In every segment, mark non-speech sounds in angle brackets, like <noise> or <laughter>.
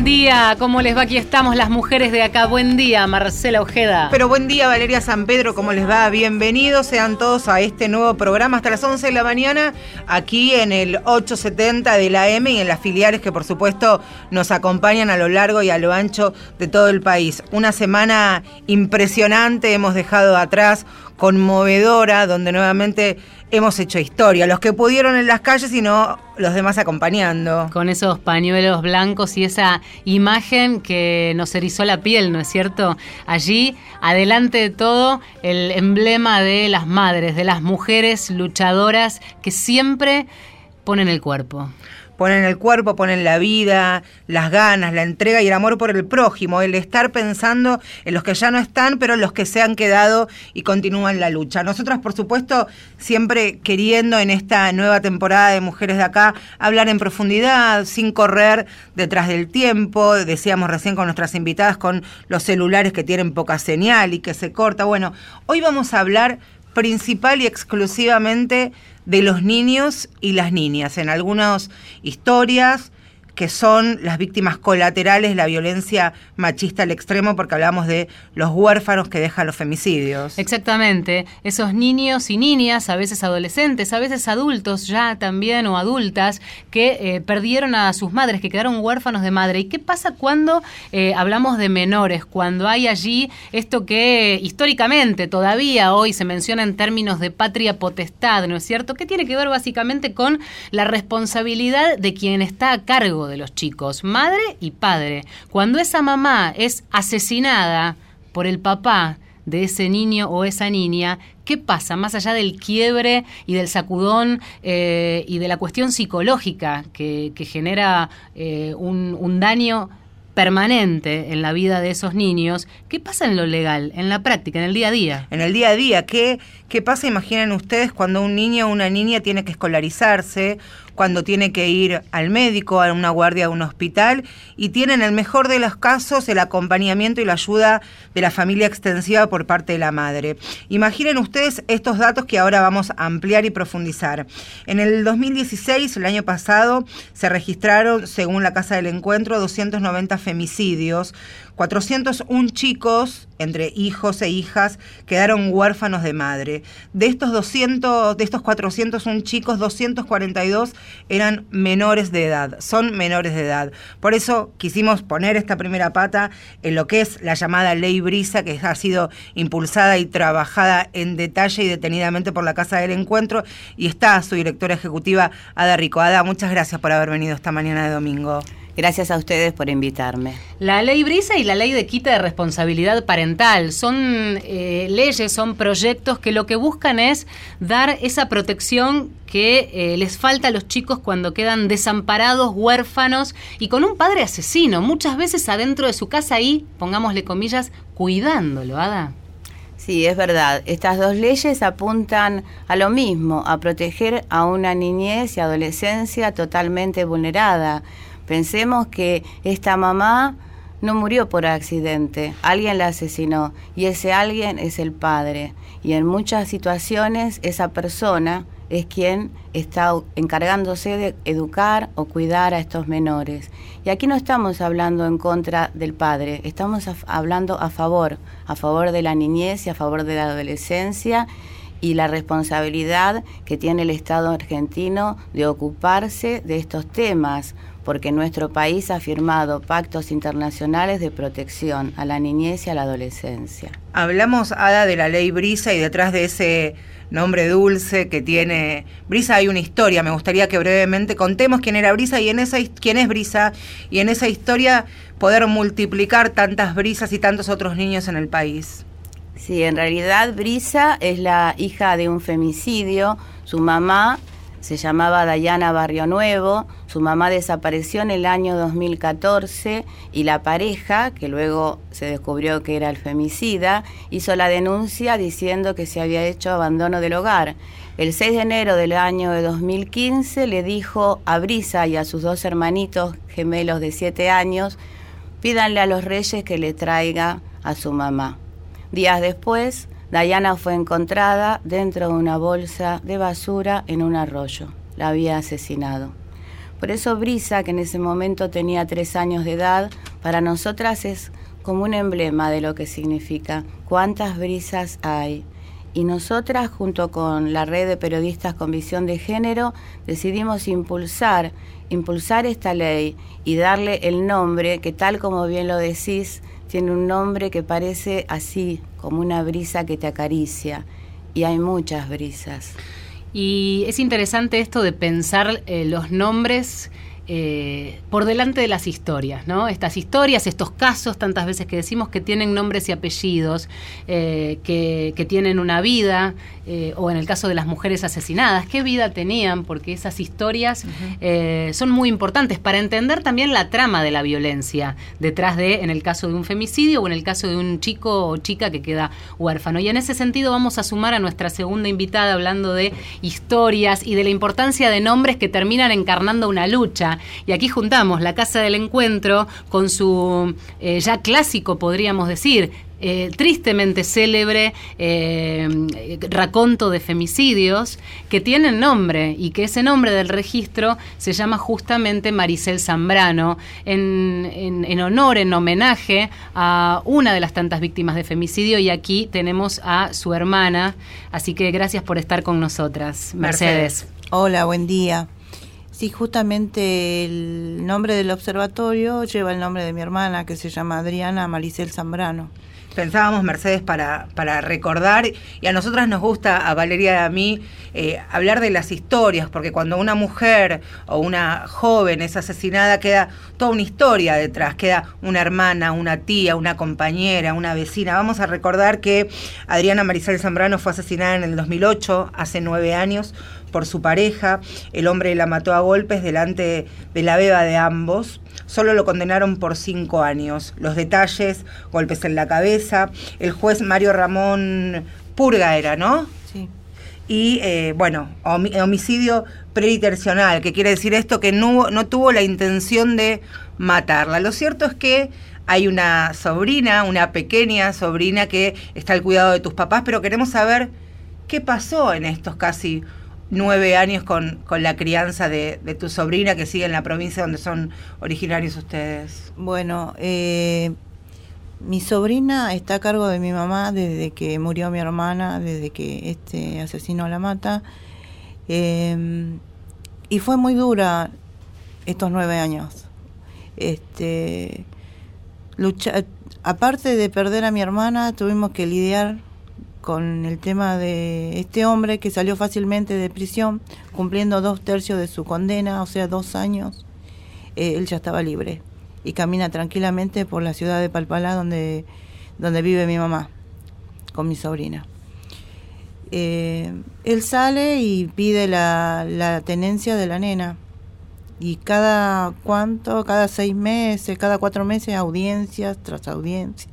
Buen día, ¿cómo les va? Aquí estamos las mujeres de acá. Buen día, Marcela Ojeda. Pero buen día, Valeria San Pedro, ¿cómo les va? Bienvenidos sean todos a este nuevo programa hasta las 11 de la mañana, aquí en el 870 de la M y en las filiales que por supuesto nos acompañan a lo largo y a lo ancho de todo el país. Una semana impresionante hemos dejado atrás, conmovedora, donde nuevamente hemos hecho historia. Los que pudieron en las calles y no los demás acompañando. Con esos pañuelos blancos y esa imagen que nos erizó la piel, ¿no es cierto? Allí, adelante de todo, el emblema de las madres, de las mujeres luchadoras que siempre ponen el cuerpo ponen el cuerpo, ponen la vida, las ganas, la entrega y el amor por el prójimo, el estar pensando en los que ya no están, pero en los que se han quedado y continúan la lucha. Nosotras, por supuesto, siempre queriendo en esta nueva temporada de Mujeres de Acá hablar en profundidad, sin correr detrás del tiempo, decíamos recién con nuestras invitadas, con los celulares que tienen poca señal y que se corta. Bueno, hoy vamos a hablar principal y exclusivamente de los niños y las niñas. En algunas historias que son las víctimas colaterales de la violencia machista al extremo, porque hablamos de los huérfanos que dejan los femicidios. Exactamente, esos niños y niñas, a veces adolescentes, a veces adultos ya también o adultas, que eh, perdieron a sus madres, que quedaron huérfanos de madre. ¿Y qué pasa cuando eh, hablamos de menores? Cuando hay allí esto que históricamente todavía hoy se menciona en términos de patria potestad, ¿no es cierto? ¿Qué tiene que ver básicamente con la responsabilidad de quien está a cargo de los chicos, madre y padre. Cuando esa mamá es asesinada por el papá de ese niño o esa niña, ¿qué pasa más allá del quiebre y del sacudón eh, y de la cuestión psicológica que, genera eh, un, un daño permanente en la vida de esos niños, ¿qué pasa en lo legal, en la práctica, en el día a día? En el día a día, ¿qué, qué pasa, imaginen ustedes, cuando un niño o una niña tiene que escolarizarse cuando tiene que ir al médico, a una guardia, a un hospital, y tiene en el mejor de los casos el acompañamiento y la ayuda de la familia extensiva por parte de la madre. Imaginen ustedes estos datos que ahora vamos a ampliar y profundizar. En el 2016, el año pasado, se registraron, según la Casa del Encuentro, 290 femicidios, 401 chicos, entre hijos e hijas, quedaron huérfanos de madre. De estos 200, de estos 401 chicos, 242 eran menores de edad, son menores de edad. Por eso quisimos poner esta primera pata en lo que es la llamada Ley Brisa, que ha sido impulsada y trabajada en detalle y detenidamente por la Casa del Encuentro, y está su directora ejecutiva, Ada Rico. Ada, muchas gracias por haber venido esta mañana de domingo. Gracias a ustedes por invitarme. La ley Brisa y la ley de quita de responsabilidad parental son eh, leyes, son proyectos que lo que buscan es dar esa protección que eh, les falta a los chicos cuando quedan desamparados, huérfanos y con un padre asesino, muchas veces adentro de su casa ahí, pongámosle comillas, cuidándolo, Ada. Sí, es verdad. Estas dos leyes apuntan a lo mismo, a proteger a una niñez y adolescencia totalmente vulnerada Pensemos que esta mamá no murió por accidente, alguien la asesinó y ese alguien es el padre. Y en muchas situaciones esa persona es quien está encargándose de educar o cuidar a estos menores. Y aquí no estamos hablando en contra del padre, estamos hablando a favor, a favor de la niñez y a favor de la adolescencia y la responsabilidad que tiene el Estado argentino de ocuparse de estos temas porque nuestro país ha firmado pactos internacionales de protección a la niñez y a la adolescencia. Hablamos, Ada, de la ley Brisa y detrás de ese nombre dulce que tiene Brisa hay una historia. Me gustaría que brevemente contemos quién era Brisa y en esa quién es Brisa y en esa historia poder multiplicar tantas brisas y tantos otros niños en el país. Sí, en realidad Brisa es la hija de un femicidio. Su mamá se llamaba Dayana Barrio Nuevo, su mamá desapareció en el año 2014 y la pareja, que luego se descubrió que era el femicida, hizo la denuncia diciendo que se había hecho abandono del hogar. El 6 de enero del año de 2015 le dijo a Brisa y a sus dos hermanitos gemelos de 7 años, pídanle a los reyes que le traiga a su mamá. Días después, Diana fue encontrada dentro de una bolsa de basura en un arroyo. La había asesinado. Por eso Brisa, que en ese momento tenía tres años de edad, para nosotras es como un emblema de lo que significa. ¿Cuántas brisas hay? Y nosotras, junto con la red de periodistas con visión de género, decidimos impulsar, impulsar esta ley y darle el nombre que tal como bien lo decís, tiene un nombre que parece así, como una brisa que te acaricia. Y hay muchas brisas. Y es interesante esto de pensar eh, los nombres eh, por delante de las historias, ¿no? Estas historias, estos casos, tantas veces que decimos que tienen nombres y apellidos, eh, que, tienen una vida, eh, o en el caso de las mujeres asesinadas, ¿qué vida tenían? Porque esas historias son muy importantes para entender también la trama de la violencia detrás de, en el caso de un femicidio o en el caso de un chico o chica que queda huérfano. Y en ese sentido vamos a sumar a nuestra segunda invitada hablando de historias y de la importancia de nombres que terminan encarnando una lucha y aquí juntamos la Casa del Encuentro con su eh, ya clásico, podríamos decir, eh, tristemente célebre eh, raconto de femicidios que tienen nombre y que ese nombre del registro se llama justamente Maricel Zambrano en, en, honor, en homenaje a una de las tantas víctimas de femicidio y aquí tenemos a su hermana, así que gracias por estar con nosotras, Mercedes. Hola, buen día. Sí, justamente el nombre del observatorio lleva el nombre de mi hermana, que se llama Adriana Maricel Zambrano. Pensábamos, Mercedes, para, para recordar, y a nosotras nos gusta, a Valeria y a mí, eh, hablar de las historias, porque cuando una mujer o una joven es asesinada, queda toda una historia detrás, queda una hermana, una tía, una compañera, una vecina. Vamos a recordar que Adriana Maricel Zambrano fue asesinada en el 2008, hace nueve años, por su pareja. El hombre la mató a golpes delante de la beba de ambos. Solo lo condenaron por cinco años. Los detalles, golpes en la cabeza. El juez Mario Ramón Purga era, ¿no? Sí. Y eh, bueno, homicidio pretercional, que quiere decir esto que no, no tuvo la intención de matarla. Lo cierto es que hay una sobrina, una pequeña sobrina que está al cuidado de tus papás, pero queremos saber qué pasó en estos casi nueve años con, con la crianza de, tu sobrina que sigue en la provincia donde son originarios ustedes? Bueno, eh, mi sobrina está a cargo de mi mamá desde que murió mi hermana, desde que este asesino la mata. Em, y fue muy dura estos nueve años. Este, lucha, aparte de perder a mi hermana, tuvimos que lidiar con el tema de este hombre que salió fácilmente de prisión, cumpliendo dos tercios de su condena, o sea, dos años, eh, él ya estaba libre y camina tranquilamente por la ciudad de Palpalá donde, donde vive mi mamá con mi sobrina. Eh, él sale y pide la, la tenencia de la nena y cada cuánto, cada seis meses, cada cuatro meses, audiencias tras audiencias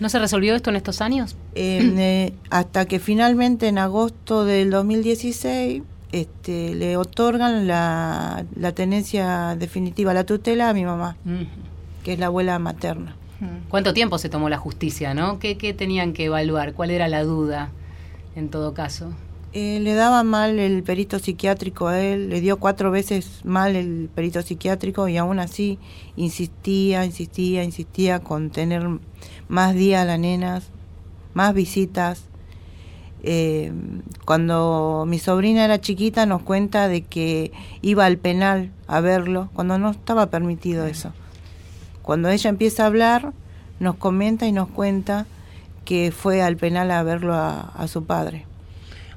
¿No se resolvió esto en estos años? <clears throat> Eh, hasta que finalmente en agosto del 2016 este, le otorgan la, tenencia definitiva, la tutela a mi mamá, que es la abuela materna. ¿Cuánto tiempo se tomó la justicia, no? ¿Qué, tenían que evaluar? ¿Cuál era la duda en todo caso? Eh, le daba mal el perito psiquiátrico a él, le dio cuatro veces mal el perito psiquiátrico y aún así insistía, insistía, insistía con tener más días a las nenas, más visitas. Eh, cuando mi sobrina era chiquita nos cuenta de que iba al penal a verlo, cuando no estaba permitido eso. Cuando ella empieza a hablar, nos comenta y nos cuenta que fue al penal a verlo a, su padre.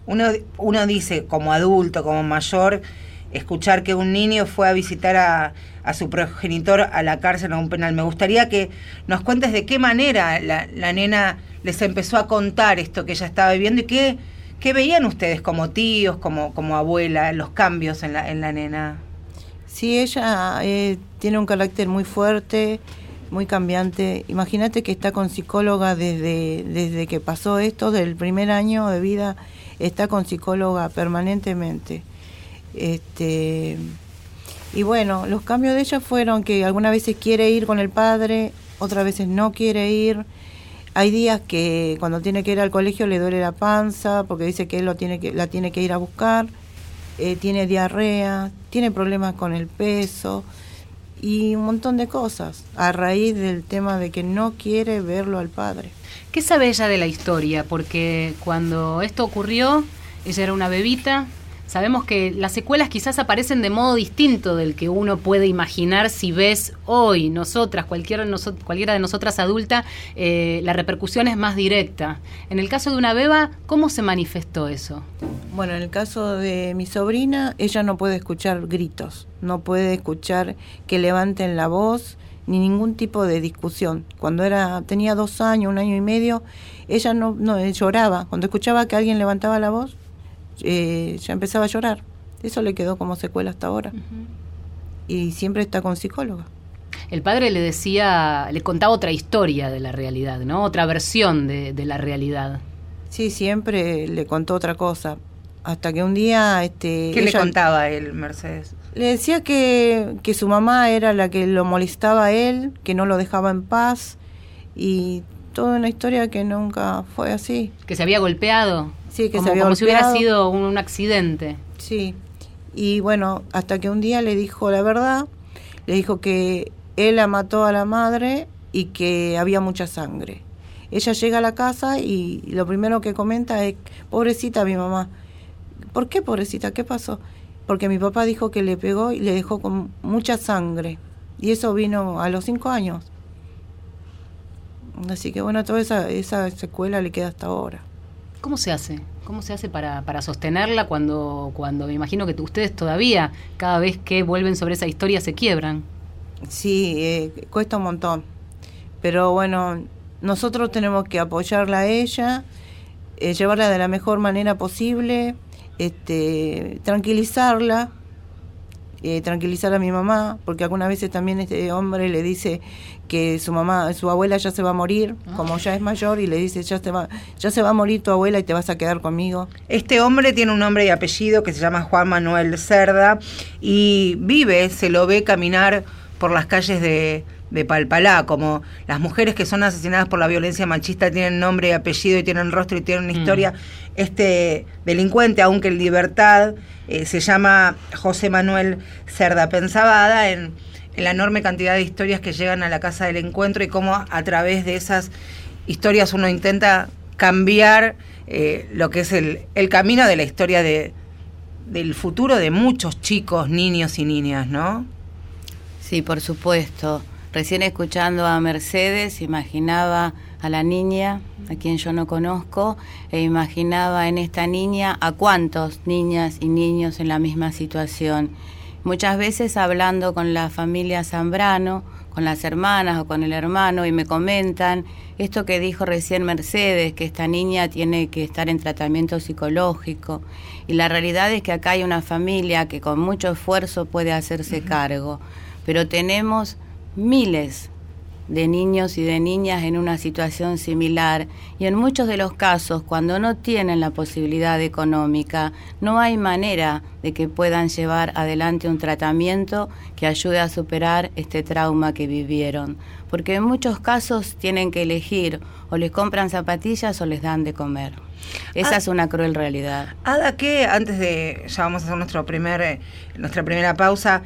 Uno, uno dice, como adulto, como mayor, escuchar que un niño fue a visitar a, su progenitor a la cárcel a un penal. Me gustaría que nos cuentes de qué manera la, nena les empezó a contar esto que ella estaba viviendo y qué, qué veían ustedes como tíos, como, como abuela, los cambios en la, en la nena. Sí, ella eh, tiene un carácter muy fuerte, muy cambiante. Imagínate que está con psicóloga desde, desde que pasó esto, del primer año de vida, está con psicóloga permanentemente. Este, y bueno, los cambios de ella fueron que algunas veces quiere ir con el padre, otras veces no quiere ir. Hay días que cuando tiene que ir al colegio le duele la panza porque dice que él lo tiene que, la tiene que ir a buscar. eh, tiene diarrea, tiene problemas con el peso y un montón de cosas a raíz del tema de que no quiere verlo al padre. ¿Qué sabe ella de la historia? Porque cuando esto ocurrió, ella era una bebita, Sabemos que las secuelas quizás aparecen de modo distinto del que uno puede imaginar si ves hoy, nosotras, cualquiera, cualquiera de nosotras adulta, eh, la repercusión es más directa. En el caso de una beba, ¿cómo se manifestó eso? Bueno, en el caso de mi sobrina, ella no puede escuchar gritos, no puede escuchar que levanten la voz ni ningún tipo de discusión. Cuando era tenía dos años, un año y medio, ella no, no lloraba. Cuando escuchaba que alguien levantaba la voz, eh, ya empezaba a llorar. Eso le quedó como secuela hasta ahora. Y siempre está con psicóloga. El padre le decía, le contaba otra historia de la realidad, ¿no? Otra versión de, la realidad. Sí, siempre le contó otra cosa. Hasta que un día... Este, ¿Qué le contaba él, Mercedes? Le decía que, que su mamá era la que lo molestaba a él, que no lo dejaba en paz. Y toda una historia que nunca fue así. Que se había golpeado. Sí, que como, se había como si hubiera sido un, accidente. Sí. Y bueno, hasta que un día le dijo la verdad, le dijo que él la mató a la madre y que había mucha sangre. Ella llega a la casa y lo primero que comenta es, pobrecita mi mamá. ¿Por qué pobrecita? ¿Qué pasó? Porque mi papá dijo que le pegó y le dejó con mucha sangre. Y eso vino a los cinco años. Así que bueno, toda esa, esa secuela le queda hasta ahora. ¿Cómo se hace? ¿Cómo se hace para, para sostenerla cuando, cuando me imagino que ustedes todavía, cada vez que vuelven sobre esa historia, se quiebran? Sí, eh, cuesta un montón. Pero bueno, nosotros tenemos que apoyarla a ella, eh, llevarla de la mejor manera posible, este, tranquilizarla, eh, tranquilizar a mi mamá, porque algunas veces también este hombre le dice que su mamá, su abuela ya se va a morir, ah. como ya es mayor, y le dice, ya, se va, ya se va a morir tu abuela y te vas a quedar conmigo. Este hombre tiene un nombre y apellido que se llama Juan Manuel Cerda y vive, se lo ve caminar por las calles de, de Palpalá, como las mujeres que son asesinadas por la violencia machista tienen nombre y apellido y tienen rostro y tienen una mm. historia. Este delincuente, aunque en libertad, eh, se llama José Manuel Cerda. Pensaba en, la enorme cantidad de historias que llegan a la casa del encuentro y cómo a través de esas historias uno intenta cambiar eh, lo que es el, el, camino de la historia de, del futuro de muchos chicos, niños y niñas, ¿no? Sí, por supuesto. Recién escuchando a Mercedes, imaginaba a la niña, a quien yo no conozco, e imaginaba en esta niña a cuántos niñas y niños en la misma situación. Muchas veces hablando con la familia Zambrano, con las hermanas o con el hermano, y me comentan esto que dijo recién Mercedes, que esta niña tiene que estar en tratamiento psicológico. Y la realidad es que acá hay una familia que con mucho esfuerzo puede hacerse cargo, pero tenemos miles de niños y de niñas en una situación similar. Y en muchos de los casos cuando no tienen la posibilidad económica no hay manera de que puedan llevar adelante un tratamiento que ayude a superar este trauma que vivieron. Porque en muchos casos tienen que elegir o les compran zapatillas o les dan de comer. Esa ah. es una cruel realidad. Ada que antes de ya vamos a hacer nuestro primer eh, nuestra primera pausa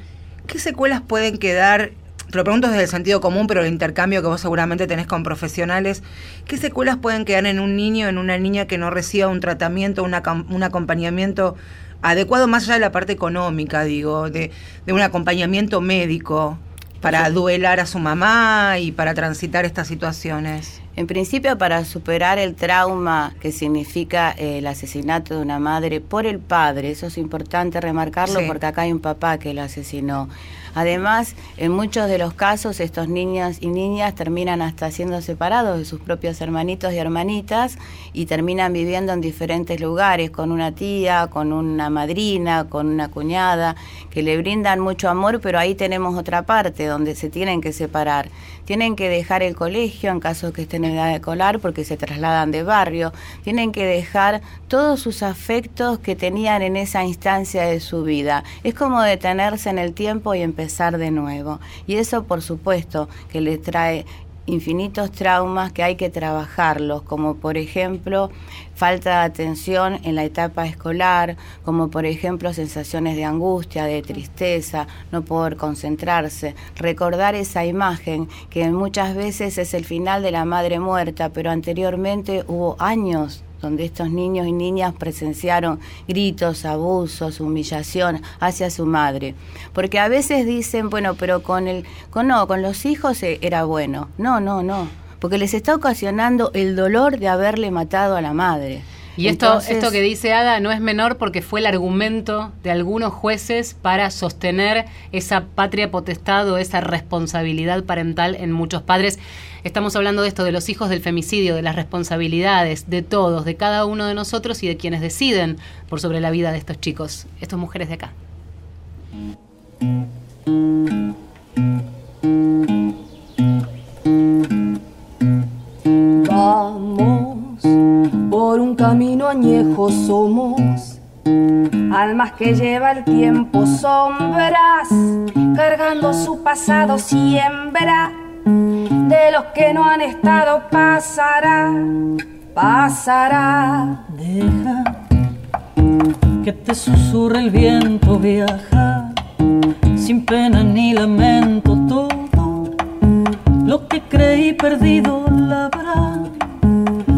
¿Qué secuelas pueden quedar lo pregunto desde el sentido común, pero el intercambio que vos seguramente tenés con profesionales, ¿qué secuelas pueden quedar en un niño, en una niña que no reciba un tratamiento, un acompañamiento adecuado, más allá de la parte económica, digo, de, de un acompañamiento médico para duelar a su mamá y para transitar estas situaciones? En principio, para superar el trauma que significa el asesinato de una madre por el padre, eso es importante remarcarlo porque acá hay un papá que lo asesinó. Además, en muchos de los casos, estos niños y niñas terminan hasta siendo separados de sus propios hermanitos y hermanitas y terminan viviendo en diferentes lugares, con una tía, con una madrina, con una cuñada, que le brindan mucho amor, pero ahí tenemos otra parte donde se tienen que separar. Tienen que dejar el colegio en caso que estén en edad de colar porque se trasladan de barrio. Tienen que dejar todos sus afectos que tenían en esa instancia de su vida. Es como detenerse en el tiempo y empezar de nuevo. Y eso, por supuesto, que les trae infinitos traumas que hay que trabajarlos, como por ejemplo falta de atención en la etapa escolar, como por ejemplo sensaciones de angustia, de tristeza, no poder concentrarse, recordar esa imagen que muchas veces es el final de la madre muerta, pero anteriormente hubo años donde estos niños y niñas presenciaron gritos, abusos, humillación hacia su madre. Porque a veces dicen, bueno, pero con el, con no, con los hijos eh, era bueno. No, no, no. Porque les está ocasionando el dolor de haberle matado a la madre. Y esto, esto que dice Ada no es menor porque fue el argumento de algunos jueces para sostener esa patria potestad o esa responsabilidad parental en muchos padres. Estamos hablando de esto, de los hijos del femicidio, de las responsabilidades de todos, de cada uno de nosotros y de quienes deciden por sobre la vida de estos chicos, estas mujeres de acá. por un camino añejo somos. Almas que lleva el tiempo sombras, cargando su pasado siembra. De los que no han estado pasará, pasará. Deja que te susurre el viento, viaja sin pena ni lamento todo lo que creí perdido labrar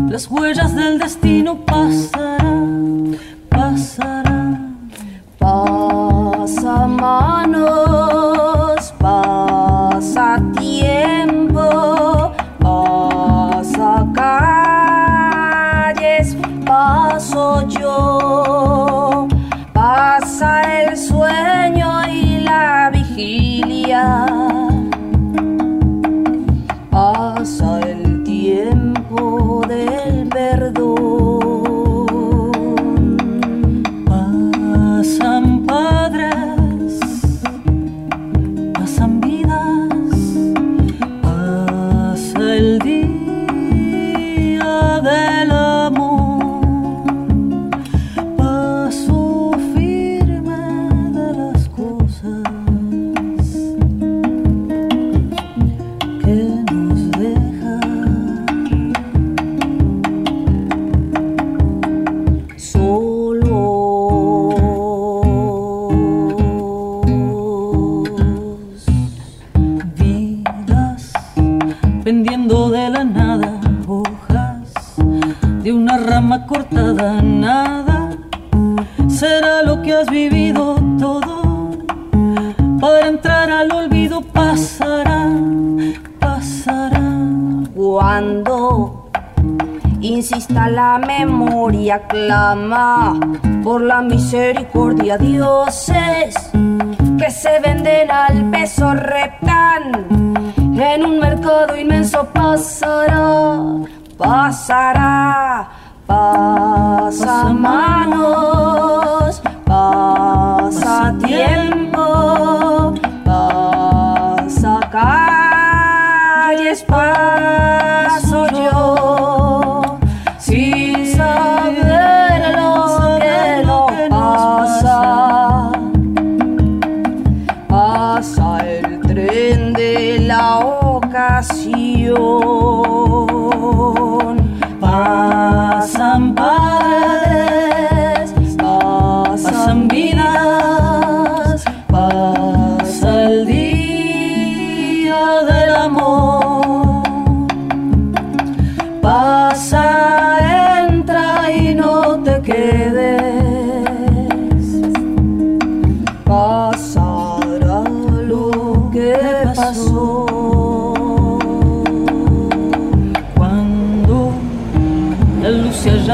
las huellas del destino pasarán, pasarán. Peso reptan en un mercado inmenso pasará, pasará, pasa manos, pasa tiempo, pasa calles, paso Pasan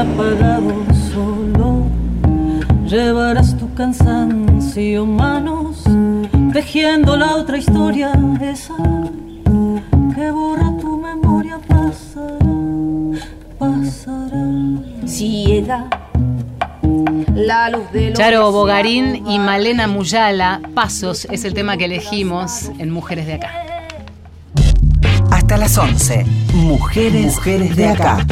apagado solo, llevarás tu cansancio manos, tejiendo la otra historia, esa que borra tu memoria, pasará, pasará. Ciega. La luz de Charo Bogarín y Malena Muyala, Pasos es el tema que elegimos en Mujeres de Acá. Hasta las 11, Mujeres, Mujeres de Acá.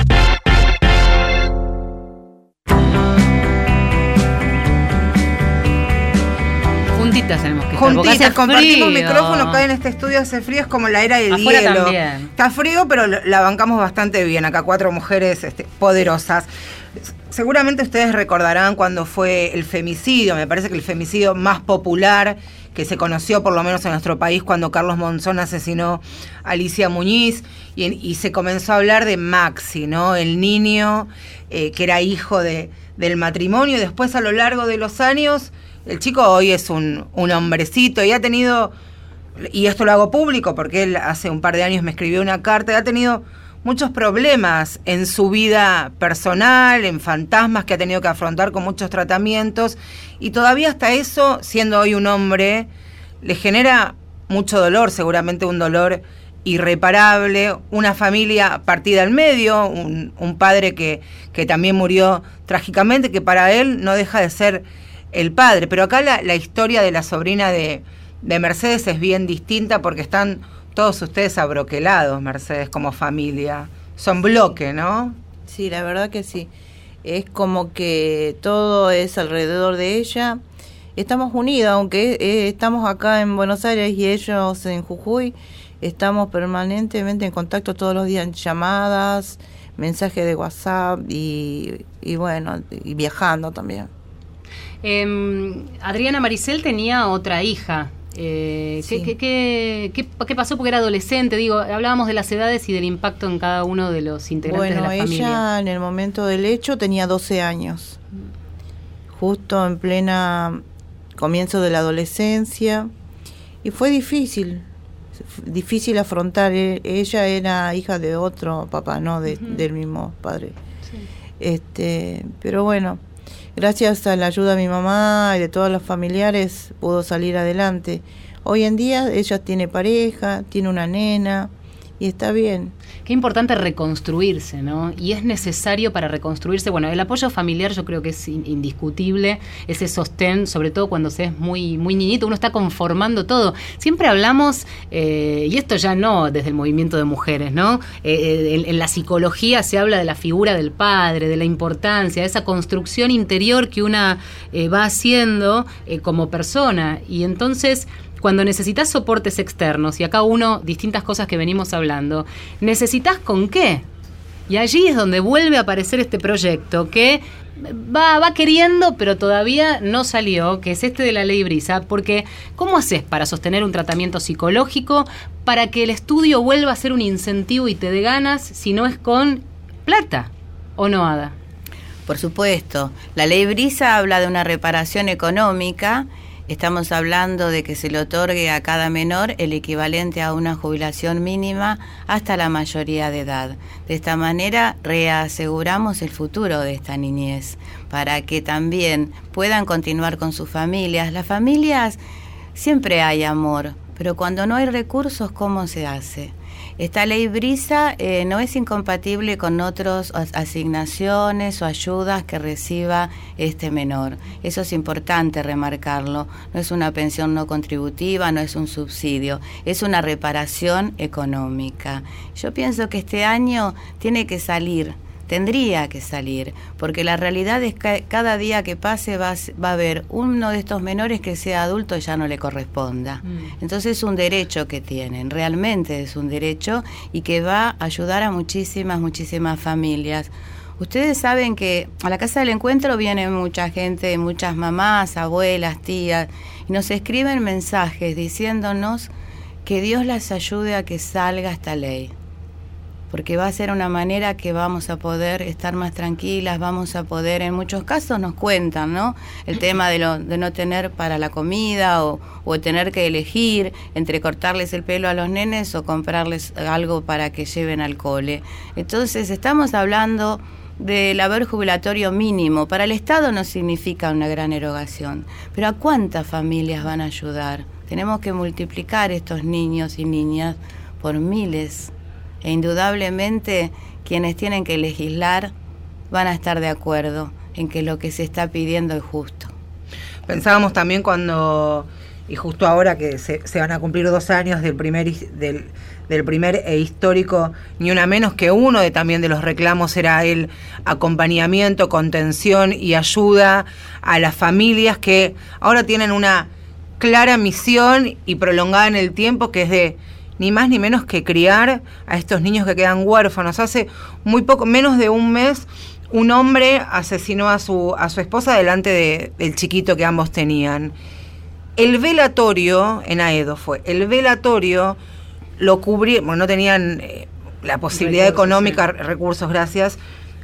Juntitas tenemos que estar. porque Juntitas, hace compartimos micrófono acá en este estudio hace frío, es como la era del Afuera hielo. también. Está frío, pero la bancamos bastante bien. Acá cuatro mujeres este, poderosas. Seguramente ustedes recordarán cuando fue el femicidio, me parece que el femicidio más popular que se conoció por lo menos en nuestro país cuando Carlos Monzón asesinó a Alicia Muñiz y, y se comenzó a hablar de Maxi, ¿no? El niño eh, que era hijo de, del matrimonio. Después a lo largo de los años, el chico hoy es un, un hombrecito y ha tenido y esto lo hago público porque él hace un par de años me escribió una carta, ha tenido muchos problemas en su vida personal, en fantasmas que ha tenido que afrontar con muchos tratamientos y todavía hasta eso, siendo hoy un hombre, le genera mucho dolor, seguramente un dolor irreparable, una familia partida al medio, un, un padre que, que también murió trágicamente, que para él no deja de ser el padre. Pero acá la, la historia de la sobrina de, de Mercedes es bien distinta porque están todos ustedes abroquelados, Mercedes, como familia. Son bloque, ¿no? Sí, la verdad que sí. Es como que todo es alrededor de ella. Estamos unidos, aunque eh, estamos acá en Buenos Aires y ellos en Jujuy. Estamos permanentemente en contacto todos los días, en llamadas, mensajes de WhatsApp y, y bueno, y viajando también. Eh, Adriana Maricel tenía otra hija. Eh, ¿qué, Sí. qué, qué, qué- qué pasó? Porque era adolescente, digo, hablábamos de las edades y del impacto en cada uno de los integrantes Bueno, de la ella familia. en el momento del hecho tenía 12 años, justo en plena comienzo de la adolescencia, y fue difícil, difícil afrontar. E- Ella era hija de otro papá, no de- del mismo padre. Este, pero bueno, gracias a la ayuda de mi mamá y de todos los familiares pudo salir adelante. Hoy en día ella tiene pareja, tiene una nena y está bien. Qué importante reconstruirse, ¿no? Y es necesario para reconstruirse. Bueno, el apoyo familiar yo creo que es in- indiscutible, ese sostén, sobre todo cuando se es muy, muy niñito, uno está conformando todo. Siempre hablamos, eh, y esto ya no desde el movimiento de mujeres, ¿no? Eh, eh, en, la psicología se habla de la figura del padre, de la importancia, de esa construcción interior que una eh, va haciendo como persona. Y entonces cuando necesitas soportes externos, y acá uno, distintas cosas que venimos hablando, ¿necesitas con qué? Y allí es donde vuelve a aparecer este proyecto que va, va queriendo, pero todavía no salió, que es este de la ley Brisa, porque ¿cómo haces para sostener un tratamiento psicológico para que el estudio vuelva a ser un incentivo y te dé ganas si no es con plata? ¿O no, Ada? Por supuesto, la ley Brisa habla de una reparación económica. Estamos hablando de que se le otorgue a cada menor el equivalente a una jubilación mínima hasta la mayoría de edad. De esta manera reaseguramos el futuro de esta niñez para que también puedan continuar con sus familias. Las familias siempre hay amor, pero cuando no hay recursos, ¿cómo se hace? Esta ley Brisa eh, no es incompatible con otras asignaciones o ayudas que reciba este menor. Eso es importante remarcarlo. No es una pensión no contributiva, no es un subsidio, es una reparación económica. Yo pienso que este año tiene que salir tendría que salir, porque la realidad es que cada día que pase va, va a haber uno de estos menores que sea adulto y ya no le corresponda. Mm. Entonces es un derecho que tienen, realmente es un derecho y que va a ayudar a muchísimas, muchísimas familias. Ustedes saben que a la Casa del Encuentro viene mucha gente, muchas mamás, abuelas, tías, y nos escriben mensajes diciéndonos que Dios las ayude a que salga esta ley porque va a ser una manera que vamos a poder estar más tranquilas, vamos a poder, en muchos casos nos cuentan, ¿no? El tema de, lo, de no tener para la comida o, o tener que elegir entre cortarles el pelo a los nenes o comprarles algo para que lleven al cole. Entonces estamos hablando del haber jubilatorio mínimo. Para el Estado no significa una gran erogación, pero ¿a cuántas familias van a ayudar? Tenemos que multiplicar estos niños y niñas por miles e indudablemente quienes tienen que legislar van a estar de acuerdo en que lo que se está pidiendo es justo. Pensábamos también cuando, y justo ahora que se, se van a cumplir dos años del primer, del, del primer e histórico, ni una menos que uno de también de los reclamos era el acompañamiento, contención y ayuda a las familias que ahora tienen una clara misión y prolongada en el tiempo que es de ni más ni menos que criar a estos niños que quedan huérfanos. Hace muy poco, menos de un mes, un hombre asesinó a su, a su esposa delante de- del chiquito que ambos tenían. El velatorio, en Aedo fue, el velatorio lo cubrieron, bueno, no tenían eh, la posibilidad Recursos, económica, recursos, gracias.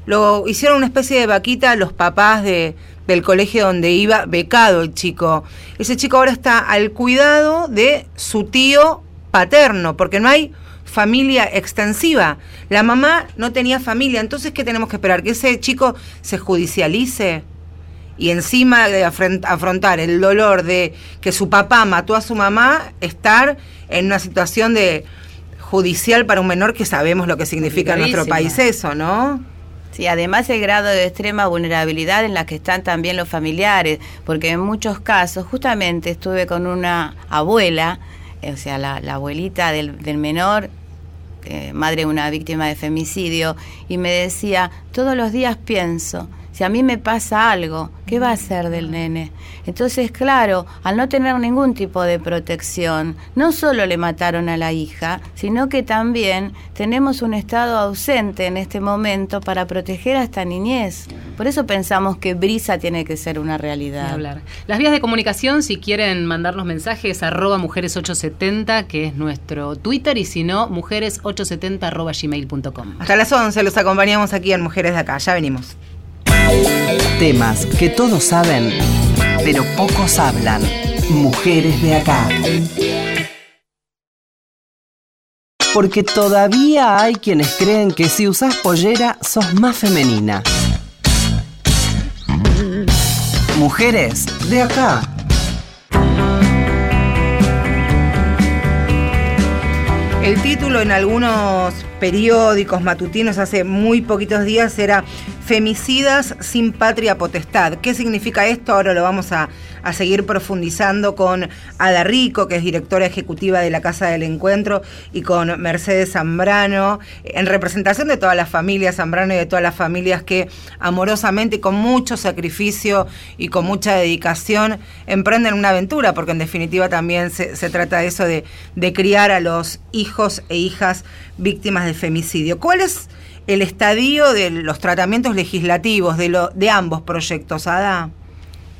Lo hicieron una especie de vaquita a los papás de, del colegio donde iba, becado el chico. Ese chico ahora está al cuidado de su tío paterno, porque no hay familia extensiva. La mamá no tenía familia, entonces ¿qué tenemos que esperar? ¿Que ese chico se judicialice? Y encima de afront- afrontar el dolor de que su papá mató a su mamá, estar en una situación de judicial para un menor que sabemos lo que significa en nuestro país eso, ¿no? Sí, además el grado de extrema vulnerabilidad en la que están también los familiares, porque en muchos casos, justamente estuve con una abuela, o sea, la, abuelita del, del menor, eh, madre de una víctima de femicidio, y me decía, todos los días pienso, si a mí me pasa algo, ¿qué va a hacer del nene? Entonces, claro, al no tener ningún tipo de protección, no solo le mataron a la hija, sino que también tenemos un Estado ausente en este momento para proteger a esta niñez. Por eso pensamos que Brisa tiene que ser una realidad. hablar. Las vías de comunicación, si quieren mandarnos mensajes, arroba mujeres870, que es nuestro Twitter, y si no, mujeres870 arroba gmail.com. Hasta las 11 los acompañamos aquí en Mujeres de Acá, ya venimos. Temas que todos saben, pero pocos hablan. Mujeres de acá. Porque todavía hay quienes creen que si usas pollera sos más femenina. Mujeres de acá. El título en algunos periódicos matutinos hace muy poquitos días era Femicidas sin patria potestad. ¿Qué significa esto? Ahora lo vamos a, a seguir profundizando con Ada Rico, que es directora ejecutiva de la Casa del Encuentro, y con Mercedes Zambrano, en representación de todas las familias Zambrano y de todas las familias que amorosamente, y con mucho sacrificio y con mucha dedicación, emprenden una aventura, porque en definitiva también se, se trata de eso de, de criar a los hijos e hijas víctimas de femicidio. ¿Cuál es el estadio de los tratamientos legislativos de, ambos proyectos, Ada?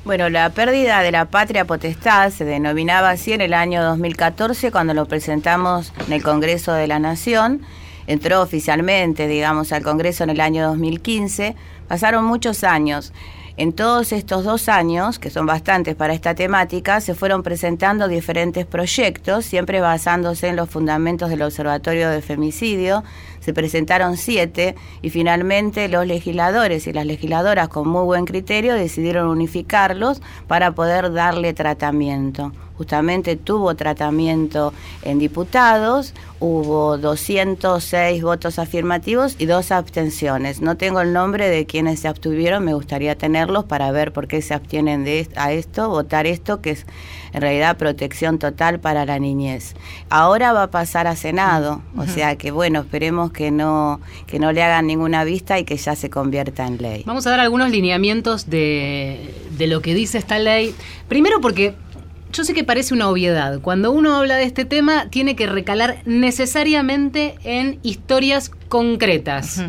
Bueno, la pérdida de la patria potestad se denominaba así en el año 2014 cuando lo presentamos en el Congreso de la Nación. Entró oficialmente, digamos, al Congreso en el año 2015. Pasaron muchos años. En todos estos dos años, que son bastantes para esta temática, se fueron presentando diferentes proyectos, siempre basándose en los fundamentos del Observatorio de Femicidio. Se presentaron siete y finalmente los legisladores y las legisladoras con muy buen criterio decidieron unificarlos para poder darle tratamiento. Justamente tuvo tratamiento en diputados, hubo 206 votos afirmativos y dos abstenciones. No tengo el nombre de quienes se abstuvieron, me gustaría tenerlos para ver por qué se abstienen de a esto, votar esto, que es en realidad protección total para la niñez. Ahora va a pasar a Senado, o sea que bueno, esperemos que no, que no le hagan ninguna vista y que ya se convierta en ley. Vamos a dar algunos lineamientos de, de lo que dice esta ley. Primero porque yo sé que parece una obviedad. Cuando uno habla de este tema, tiene que recalar necesariamente en historias concretas.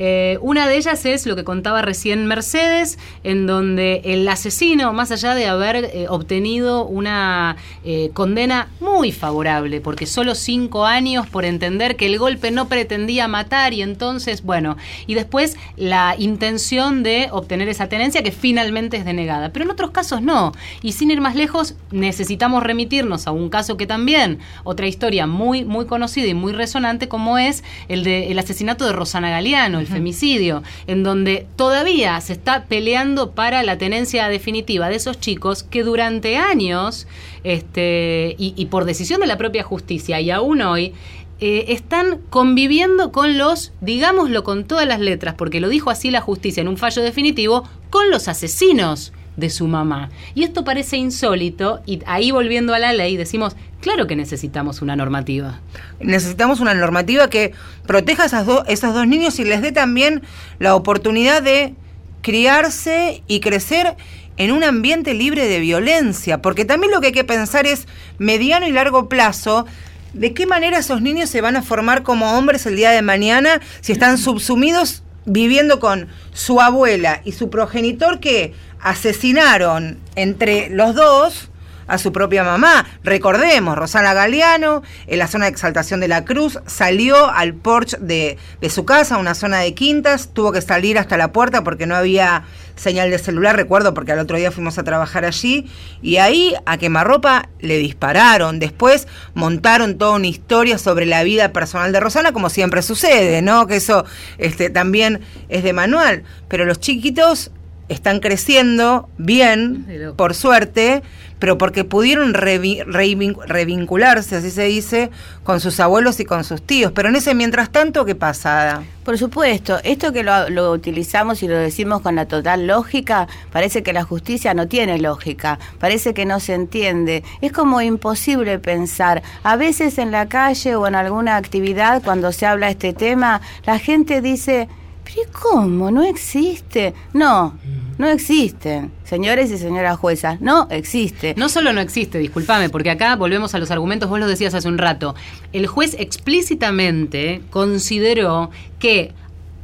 Eh, una de ellas es lo que contaba recién Mercedes, en donde el asesino, más allá de haber eh, obtenido una eh, condena muy favorable, porque solo cinco años por entender que el golpe no pretendía matar y entonces, bueno, y después la intención de obtener esa tenencia que finalmente es denegada. Pero en otros casos no. Y sin ir más lejos, necesitamos remitirnos a un caso que también, otra historia muy, muy conocida y muy resonante, como es el de el asesinato de Rosana Galeano, el femicidio, en donde todavía se está peleando para la tenencia definitiva de esos chicos que durante años, este, y, por decisión de la propia justicia, y aún hoy, eh, están conviviendo con los, digámoslo con todas las letras, porque lo dijo así la justicia en un fallo definitivo, con los asesinos de su mamá. Y esto parece insólito, y ahí volviendo a la ley decimos, claro que necesitamos una normativa. Necesitamos una normativa que proteja a esas do- esos dos niños y les dé también la oportunidad de criarse y crecer en un ambiente libre de violencia, porque también lo que hay que pensar es mediano y largo plazo, de qué manera esos niños se van a formar como hombres el día de mañana si están subsumidos viviendo con su abuela y su progenitor que asesinaron entre los dos a su propia mamá. Recordemos, Rosana Galeano, en la zona de exaltación de la Cruz, salió al porche de, de, su casa, una zona de quintas, tuvo que salir hasta la puerta porque no había señal de celular, recuerdo, porque al otro día fuimos a trabajar allí, y ahí a quemarropa le dispararon. Después montaron toda una historia sobre la vida personal de Rosana, como siempre sucede, ¿no? Que eso este, también es de manual. Pero los chiquitos están creciendo bien, por suerte, pero porque pudieron revincularse, así se dice, con sus abuelos y con sus tíos. Pero en ese mientras tanto, ¿qué pasa? Por supuesto, esto que lo, lo, utilizamos y lo decimos con la total lógica, parece que la justicia no tiene lógica, parece que no se entiende. Es como imposible pensar. A veces en la calle o en alguna actividad, cuando se habla de este tema, la gente dice ¿Pero cómo? ¿No existe? No, no existen, señores y señoras juezas, no existe. No solo no existe, discúlpame, porque acá volvemos a los argumentos, vos lo decías hace un rato. El juez explícitamente consideró que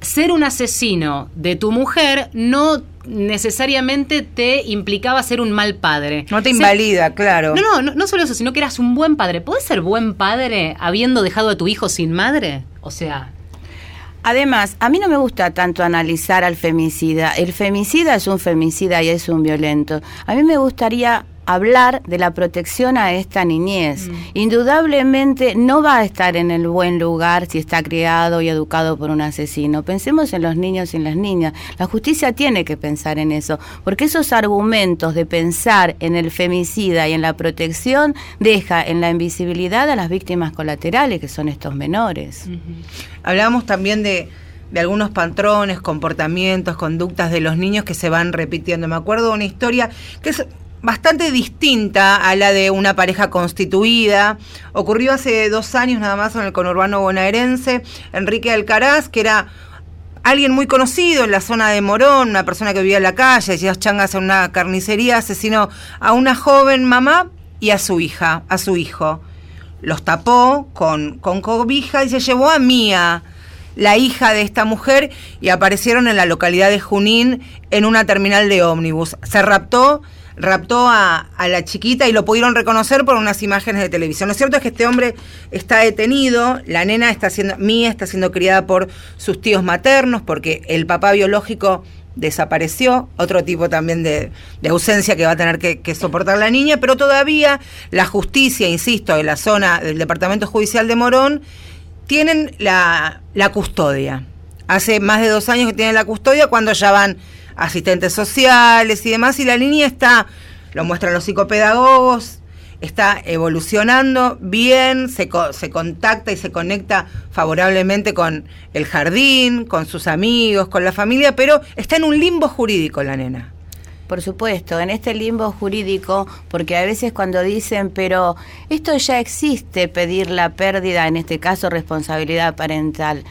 ser un asesino de tu mujer no necesariamente te implicaba ser un mal padre. No te invalida, claro. No, no, no, no solo eso, sino que eras un buen padre. ¿Puedes ser buen padre habiendo dejado a tu hijo sin madre? O sea, Además, a mí no me gusta tanto analizar al femicida. El femicida es un femicida y es un violento. A mí me gustaría hablar de la protección a esta niñez. Mm. Indudablemente no va a estar en el buen lugar si está criado y educado por un asesino. Pensemos en los niños y en las niñas. La justicia tiene que pensar en eso, porque esos argumentos de pensar en el femicida y en la protección deja en la invisibilidad a las víctimas colaterales, que son estos menores. Hablábamos también de de algunos patrones, comportamientos, conductas de los niños que se van repitiendo. Me acuerdo de una historia que es bastante distinta a la de una pareja constituida. Ocurrió hace dos años nada más en el conurbano bonaerense. Enrique Alcaraz, que era alguien muy conocido en la zona de Morón, una persona que vivía en la calle, hacía changas en una carnicería, asesinó a una joven mamá y a su hija, a su hijo. Los tapó con, con cobija y se llevó a Mía, la hija de esta mujer, y aparecieron en la localidad de Junín en una terminal de ómnibus. Se raptó raptó a, la chiquita y lo pudieron reconocer por unas imágenes de televisión. Lo cierto es que este hombre está detenido, la nena está siendo, Mía está siendo criada por sus tíos maternos, porque el papá biológico desapareció, otro tipo también de, ausencia que va a tener que, soportar la niña, pero todavía la justicia, insisto, de la zona del Departamento Judicial de Morón, tienen la, la custodia. Hace más de dos años que tienen la custodia cuando ya van asistentes sociales y demás, y la línea está, lo muestran los psicopedagogos, está evolucionando bien, se, se contacta y se conecta favorablemente con el jardín, con sus amigos, con la familia, pero está en un limbo jurídico la nena. Por supuesto, en este limbo jurídico, porque a veces cuando dicen, pero esto ya existe, pedir la pérdida, en este caso responsabilidad parental.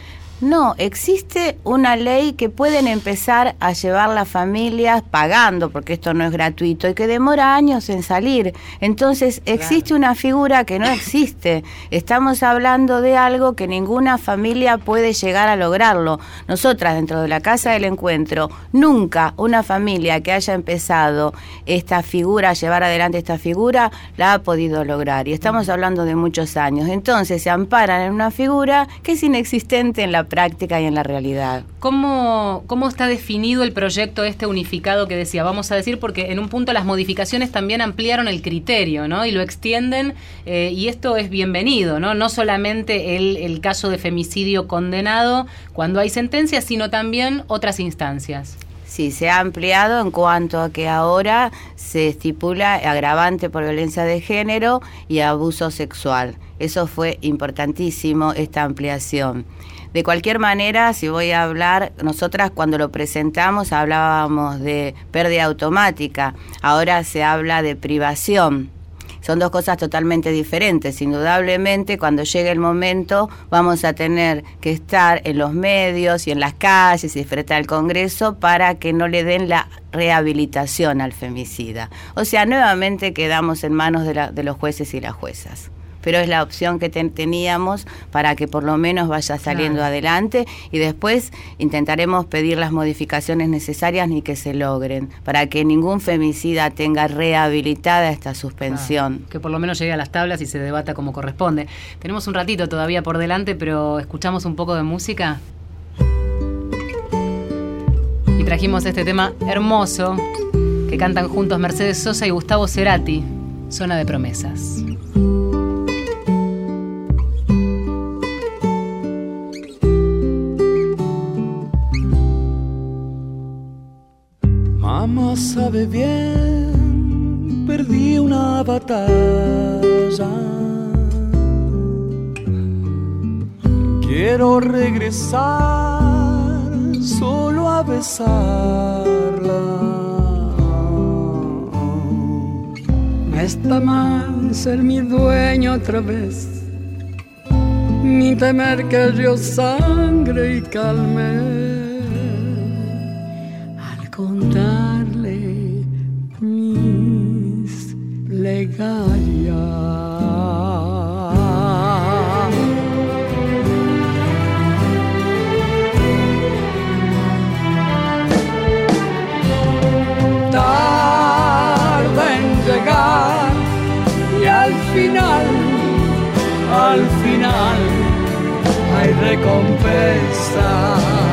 No, existe una ley que pueden empezar a llevar las familias pagando, porque esto no es gratuito, y que demora años en salir. Entonces, existe una figura que no existe. Estamos hablando de algo que ninguna familia puede llegar a lograrlo. Nosotras, dentro de la Casa del Encuentro, nunca una familia que haya empezado esta figura, a llevar adelante esta figura, la ha podido lograr. Y estamos hablando de muchos años. Entonces, se amparan en una figura que es inexistente en la práctica y en la realidad. ¿Cómo, ¿Cómo está definido el proyecto este unificado que decía? Vamos a decir, porque en un punto las modificaciones también ampliaron el criterio, ¿no? Y lo extienden, eh, y esto es bienvenido, ¿no? No solamente el, el caso de femicidio condenado cuando hay sentencia, sino también otras instancias. Sí, se ha ampliado en cuanto a que ahora se estipula agravante por violencia de género y abuso sexual. Eso fue importantísimo, esta ampliación. De cualquier manera, si voy a hablar, nosotras cuando lo presentamos hablábamos de pérdida automática, ahora se habla de privación son dos cosas totalmente diferentes. Indudablemente, cuando llegue el momento, vamos a tener que estar en los medios y en las calles y frente al Congreso para que no le den la rehabilitación al femicida. O sea, nuevamente quedamos en manos de, la, de los jueces y las juezas pero es la opción que teníamos para que por lo menos vaya saliendo adelante y después intentaremos pedir las modificaciones necesarias ni que se logren, para que ningún femicida tenga rehabilitada esta suspensión. que por lo menos llegue a las tablas y se debata como corresponde. Tenemos un ratito todavía por delante, pero escuchamos un poco de música. Y trajimos este tema hermoso que cantan juntos Mercedes Sosa y Gustavo Cerati, Zona de Promesas. Sabe bien, perdí una batalla. Quiero regresar solo a besarla. No está mal ser mi dueño otra vez, ni temer que yo sangre y calme Tarda en llegar y al final, al final hay recompensa.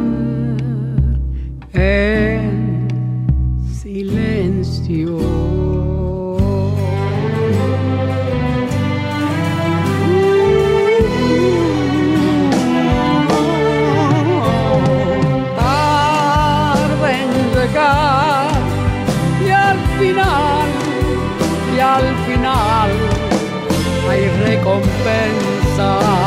en silencio. Tarde en llegar y al final, y al final hay recompensa.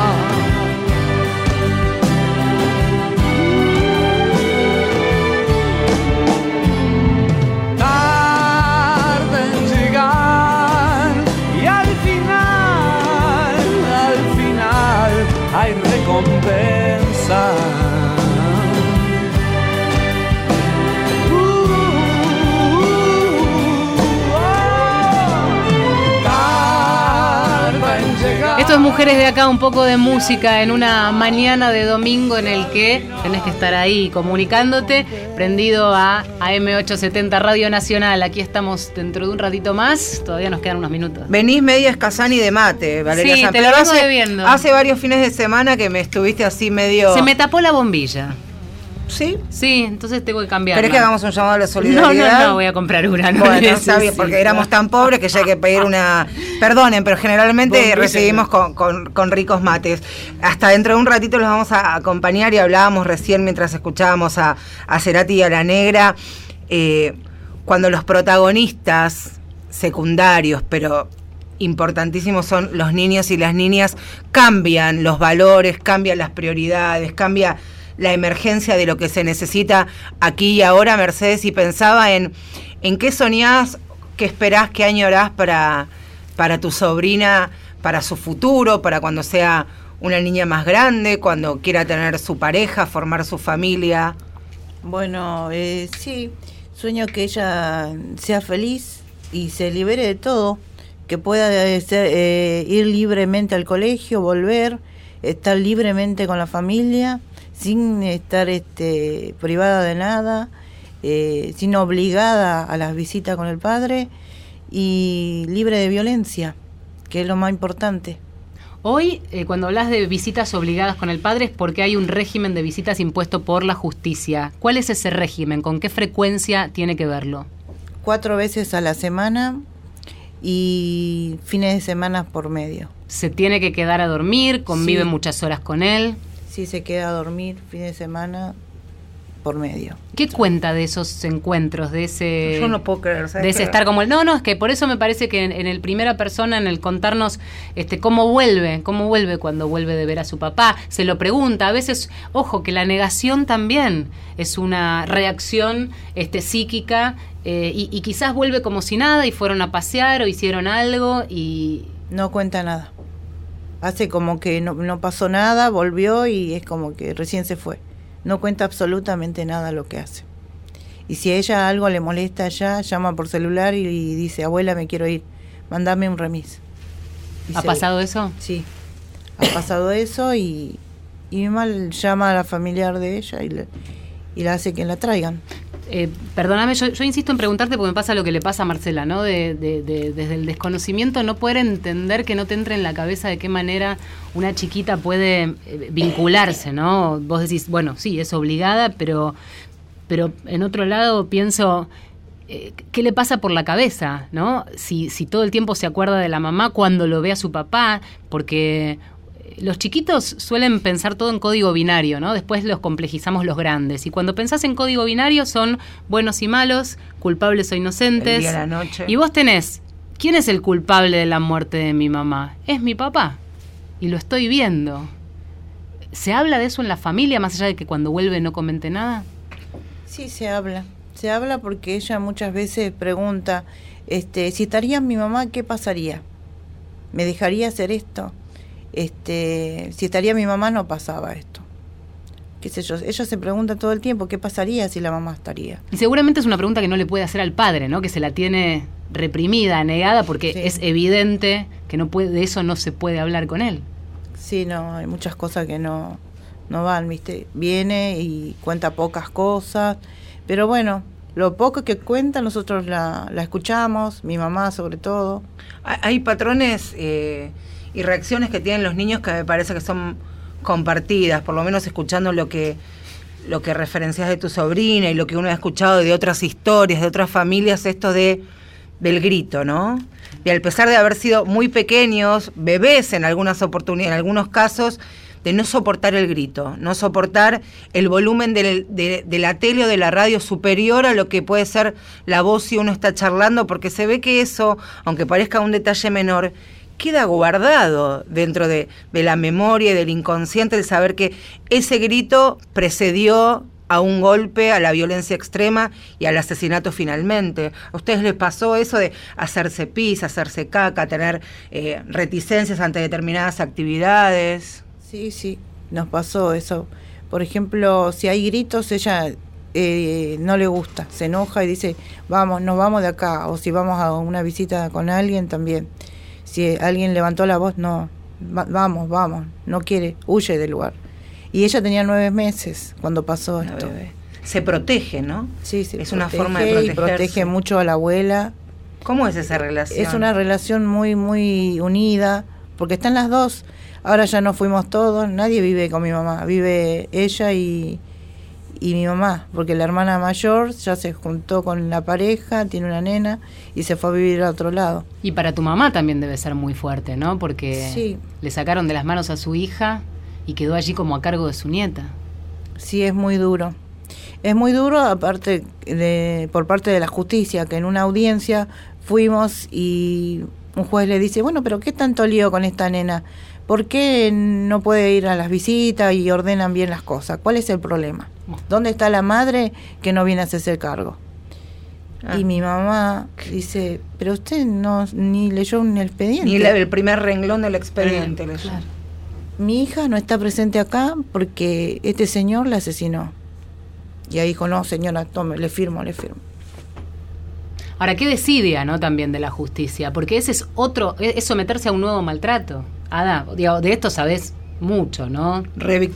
Es Mujeres de Acá, un poco de música en una mañana de domingo en el que tenés que estar ahí comunicándote, prendido a AM870 Radio Nacional. Aquí estamos dentro de un ratito más, todavía nos quedan unos minutos. Venís media escasani de mate, Valeria Sí, te lo vengo debiendo. Hace varios fines de semana que me estuviste así medio... Se me tapó la bombilla. ¿Sí? Sí, entonces tengo que cambiar. ¿Querés que hagamos un llamado a la solidaridad? No, no, no, voy a comprar una. No bueno, <laughs> está bien, porque éramos tan pobres que ya hay que pedir una... Perdonen, pero generalmente recibimos con, ricos mates. Hasta dentro de un ratito los vamos a acompañar y hablábamos recién mientras escuchábamos a, a Cerati y a La Negra, eh, cuando los protagonistas secundarios, pero importantísimos son los niños y las niñas, cambian los valores, cambian las prioridades, cambia la emergencia de lo que se necesita aquí y ahora, Mercedes, y pensaba en, en qué soñás, qué esperás, qué añorás para, para tu sobrina, para su futuro, para cuando sea una niña más grande, cuando quiera tener su pareja, formar su familia. Bueno, eh, sí, sueño que ella sea feliz y se libere de todo, que pueda eh, eh, ir libremente al colegio, volver, estar libremente con la familia sin estar este, privada de nada eh, sino obligada a las visitas con el padre y libre de violencia, que es lo más importante. Hoy, eh, cuando hablas de visitas obligadas con el padre, es porque hay un régimen de visitas impuesto por la justicia. ¿Cuál es ese régimen? ¿Con qué frecuencia tiene que verlo? Cuatro veces a la semana y fines de semana por medio. ¿Se tiene que quedar a dormir? ¿Convive Sí. muchas horas con él? Si se queda a dormir fines de semana por medio. ¿Qué cuenta de esos encuentros, de ese... Yo no puedo creer, ¿sabes de ese estar como el no no es que por eso me parece que en, en el primera persona en el contarnos este cómo vuelve cómo vuelve cuando vuelve de ver a su papá se lo pregunta a veces ojo que la negación también es una reacción este psíquica eh, y, y quizás vuelve como si nada y fueron a pasear o hicieron algo y No cuenta nada. Hace como que no, no pasó nada, volvió y es como que recién se fue. No cuenta absolutamente nada lo que hace. Y si a ella algo le molesta ya, llama por celular y, y dice, abuela, me quiero ir, mandame un remis. Y ha se- pasado eso Sí, ha pasado eso y, y mi mamá llama a la familiar de ella y le, y la hace que la traigan. Eh, perdóname, yo, insisto en preguntarte porque me pasa lo que le pasa a Marcela, ¿no? De, de- de- desde el desconocimiento no poder entender que no te entre en la cabeza de qué manera una chiquita puede eh, vincularse, ¿no? Vos decís, bueno, sí, es obligada, pero, pero en otro lado pienso, eh, ¿qué le pasa por la cabeza, ¿no? Si todo el tiempo se acuerda de la mamá cuando lo ve a su papá, porque los chiquitos suelen pensar todo en código binario, ¿no? Después los complejizamos los grandes. Y cuando pensás en código binario son buenos y malos, culpables o inocentes. El día, la noche. Y vos tenés, ¿quién es el culpable de la muerte de mi mamá? Es mi papá. Y lo estoy viendo. ¿Se habla de eso en la familia, más allá de que cuando vuelve no comente nada? Sí, se habla. Se habla porque ella muchas veces pregunta, este, si estaría mi mamá, ¿qué pasaría? ¿Me dejaría hacer esto? Este, si estaría mi mamá no pasaba esto. Qué sé yo, ella se pregunta todo el tiempo, ¿qué pasaría si la mamá estaría? Y seguramente es una pregunta que no le puede hacer al padre, ¿no? Que se la tiene reprimida, negada, porque Sí. es evidente que no puede, de eso no se puede hablar con él. Sí, no, hay muchas cosas que no, no van, ¿viste? Viene y cuenta pocas cosas, pero bueno, lo poco que cuenta nosotros la, la escuchamos, mi mamá sobre todo. Hay- Hay patrones eh, y reacciones que tienen los niños que me parece que son compartidas, por lo menos escuchando lo que lo que referencias de tu sobrina y lo que uno ha escuchado de otras historias, de otras familias, esto de del grito, ¿no? Y al pesar de haber sido muy pequeños, bebés en algunas oportunidades, en algunos casos, de no soportar el grito, no soportar el volumen del- de, de la tele o de la radio superior a lo que puede ser la voz si uno está charlando, porque se ve que eso, aunque parezca un detalle menor, queda guardado dentro de, la memoria y del inconsciente, el saber que ese grito precedió a un golpe, a la violencia extrema y al asesinato finalmente. ¿A ustedes les pasó eso de hacerse pis, hacerse caca, tener eh, reticencias ante determinadas actividades? Sí, sí, nos pasó eso. Por ejemplo, si hay gritos, ella eh, no le gusta, se enoja y dice, vamos, nos vamos de acá. O si vamos a una visita con alguien también. Si alguien levantó la voz, no, va- vamos, vamos, no quiere, huye del lugar. Y ella tenía nueve meses cuando pasó esto. bebé. Se protege, ¿no? Sí, se Es una forma de y protegerse. protege mucho a la abuela. ¿Cómo es esa relación? Es una relación muy, muy unida, porque están las dos. Ahora ya no fuimos todos, nadie vive con mi mamá, vive ella y, y mi mamá, porque la hermana mayor ya se juntó con la pareja, tiene una nena y se fue a vivir a otro lado. Y para tu mamá también debe ser muy fuerte, ¿no? Porque Sí. le sacaron de las manos a su hija y quedó allí como a cargo de su nieta. Sí, es muy duro. Es muy duro, aparte de, por parte de la justicia, que en una audiencia fuimos y un juez le dice, bueno, pero ¿qué tanto lío con esta nena? ¿Por qué no puede ir a las visitas y ordenan bien las cosas? ¿Cuál es el problema? ¿Dónde está la madre que no viene a hacerse cargo? Ah. Y mi mamá dice, pero usted no ni leyó un expediente. Ni la- el primer renglón del expediente. leyó. Mi hija no está presente acá porque este señor la asesinó. Y ahí dijo, no, señora, tome, le firmo, le firmo. Ahora, ¿qué decidia, no? También de la justicia, porque ese es otro, es es someterse a un nuevo maltrato. Ada, digo, de esto sabes mucho, ¿no?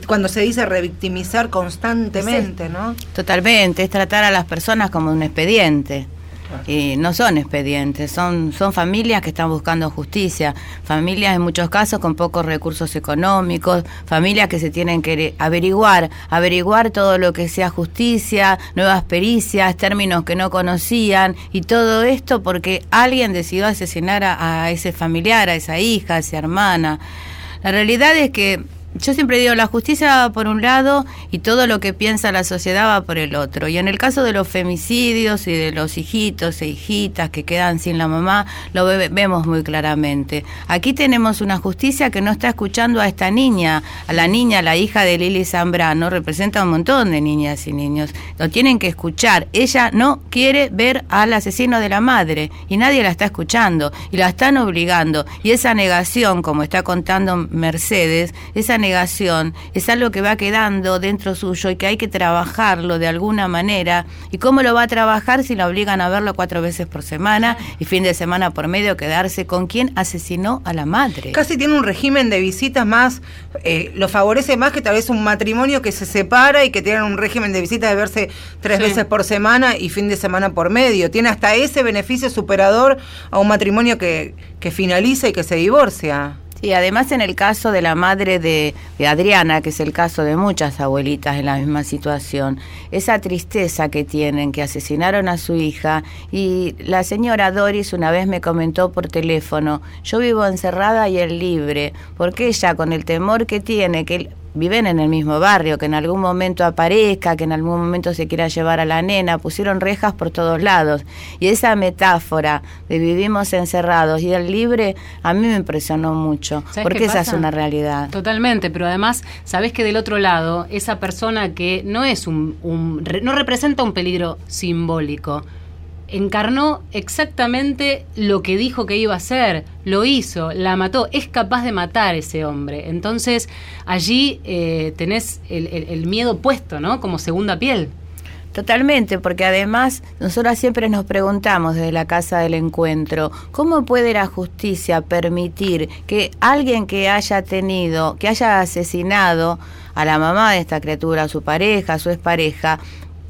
Cuando se dice revictimizar constantemente, ¿no? Totalmente, es tratar a las personas como un expediente. Y no son expedientes, son, son familias que están buscando justicia, familias en muchos casos con pocos recursos económicos, familias que se tienen que averiguar, averiguar todo lo que sea justicia, nuevas pericias, términos que no conocían, y todo esto porque alguien decidió asesinar a, a ese familiar, a esa hija, a esa hermana. La realidad es que yo siempre digo, la justicia va por un lado y todo lo que piensa la sociedad va por el otro. Y en el caso de los femicidios y de los hijitos e hijitas que quedan sin la mamá, lo ve- vemos muy claramente. Aquí tenemos una justicia que no está escuchando a esta niña, a la niña, la hija de Lili Zambrano, representa un montón de niñas y niños. Lo tienen que escuchar. Ella no quiere ver al asesino de la madre y nadie la está escuchando y la están obligando. Y esa negación, como está contando Mercedes, esa negación es algo que va quedando dentro suyo y que hay que trabajarlo de alguna manera. ¿Y cómo lo va a trabajar si la obligan a verlo cuatro veces por semana y fin de semana por medio quedarse con quien asesinó a la madre? Casi tiene un régimen de visitas más, eh, lo favorece más que tal vez un matrimonio que se separa y que tienen un régimen de visitas de verse tres Sí. veces por semana y fin de semana por medio. Tiene hasta ese beneficio superador a un matrimonio que, que finaliza y que se divorcia. Sí, además en el caso de la madre de, de Adriana, que es el caso de muchas abuelitas en la misma situación, esa tristeza que tienen, que asesinaron a su hija, y la señora Doris una vez me comentó por teléfono, yo vivo encerrada y en libre, porque ella con el temor que tiene, que viven en el mismo barrio, que en algún momento aparezca, que en algún momento se quiera llevar a la nena, pusieron rejas por todos lados. Y esa metáfora de vivimos encerrados y el libre, a mí me impresionó mucho, ¿Sabes porque esa es una realidad. Totalmente, pero además, sabés que del otro lado, esa persona que no es un, un- re- no representa un peligro simbólico, encarnó exactamente lo que dijo que iba a hacer, lo hizo, la mató, es capaz de matar ese hombre. Entonces, allí eh, tenés el, miedo puesto, ¿no? Como segunda piel. Totalmente, porque además nosotros siempre nos preguntamos desde la Casa del Encuentro, ¿cómo puede la justicia permitir que alguien que haya tenido, que haya asesinado a la mamá de esta criatura, a su pareja, a su expareja,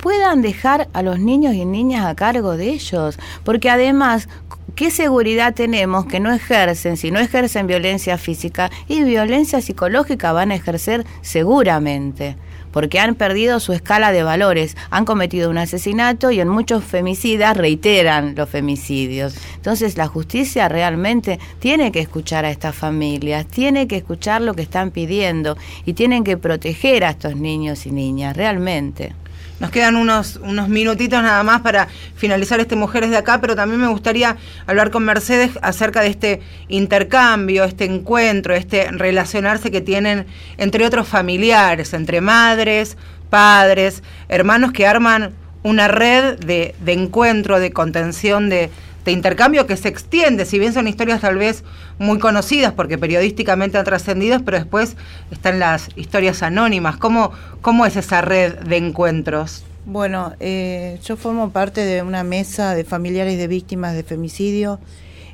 puedan dejar a los niños y niñas a cargo de ellos? Porque además, ¿qué seguridad tenemos que no ejercen, si no ejercen violencia física y violencia psicológica van a ejercer seguramente? porque han perdido su escala de valores, han cometido un asesinato y en muchos femicidas reiteran los femicidios. Entonces la justicia realmente tiene que escuchar a estas familias, tiene que escuchar lo que están pidiendo y tienen que proteger a estos niños y niñas, realmente. Nos quedan unos, unos minutitos nada más para finalizar este Mujeres de Acá, pero también me gustaría hablar con Mercedes acerca de este intercambio, este encuentro, este relacionarse que tienen entre otros familiares, entre madres, padres, hermanos que arman una red de, de encuentro, de contención, de, de intercambio que se extiende, si bien son historias tal vez muy conocidas porque periodísticamente han trascendido, pero después están las historias anónimas. ¿Cómo, cómo es esa red de encuentros? Bueno, eh, yo formo parte de una mesa de familiares de víctimas de femicidio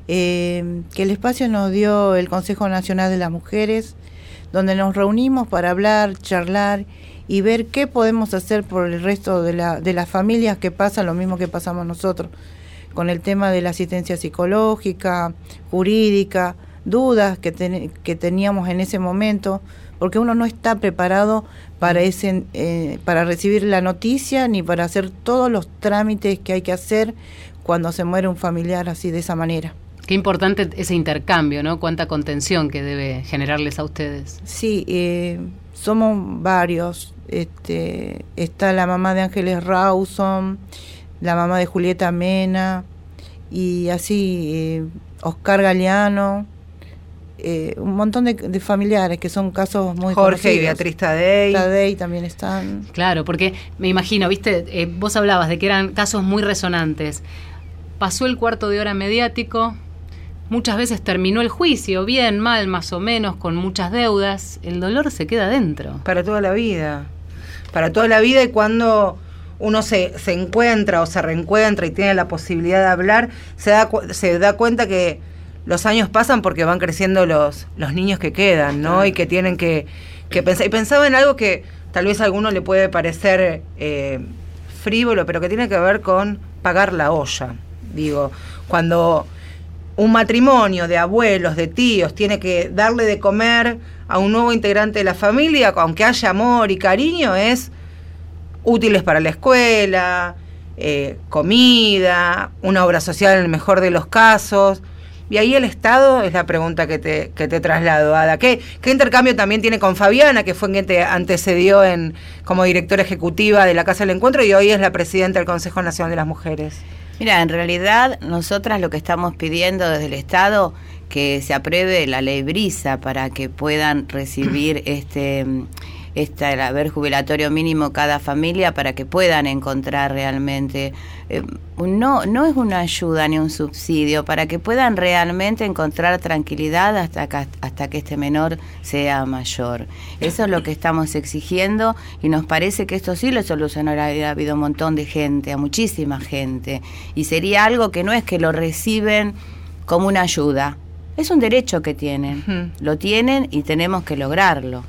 eh, que el espacio nos dio el Consejo Nacional de las Mujeres, donde nos reunimos para hablar, charlar y ver qué podemos hacer por el resto de, la, de las familias que pasan lo mismo que pasamos nosotros, con el tema de la asistencia psicológica, jurídica, dudas que, ten- que teníamos en ese momento, porque uno no está preparado para ese eh, para recibir la noticia ni para hacer todos los trámites que hay que hacer cuando se muere un familiar así de esa manera. Qué importante ese intercambio, ¿no? Cuánta contención que debe generarles a ustedes. Sí, eh, somos varios. Este, está la mamá de Ángeles Rawson, la mamá de Julieta Mena y así eh, Oscar Galeano, eh, un montón de, de familiares que son casos muy Jorge y. Beatriz Tadei. Tadei también están. Claro, porque me imagino, viste, Eh, vos hablabas de que eran casos muy resonantes. Pasó el cuarto de hora mediático, muchas veces terminó el juicio, bien, mal, más o menos, con muchas deudas. El dolor se queda dentro. Para toda la vida. Para toda la vida y cuando uno se, se encuentra o se reencuentra y tiene la posibilidad de hablar, se da, se da cuenta que los años pasan porque van creciendo los, los niños que quedan, ¿no? Y que tienen que, que pensar. Y pensaba en algo que tal vez a alguno le puede parecer eh, frívolo, pero que tiene que ver con pagar la olla. Digo, cuando un matrimonio de abuelos, de tíos, tiene que darle de comer a un nuevo integrante de la familia, aunque haya amor y cariño, es útiles para la escuela, eh, comida, una obra social en el mejor de los casos. Y ahí el Estado es la pregunta que te, que te traslado, Ada. ¿Qué, ¿Qué intercambio también tiene con Fabiana, que fue quien te antecedió en, como directora ejecutiva de la Casa del Encuentro y hoy es la presidenta del Consejo Nacional de las Mujeres? Mira, en realidad nosotras lo que estamos pidiendo desde el Estado que se apruebe la ley Brisa para que puedan recibir este esta, el haber jubilatorio mínimo cada familia para que puedan encontrar realmente, eh, no, no es una ayuda ni un subsidio, para que puedan realmente encontrar tranquilidad hasta que, hasta que este menor sea mayor. Eso es lo que estamos exigiendo y nos parece que esto sí lo solucionaría. Ha habido un montón de gente, a muchísima gente, y sería algo que no es que lo reciben como una ayuda, es un derecho que tienen, lo tienen y tenemos que lograrlo.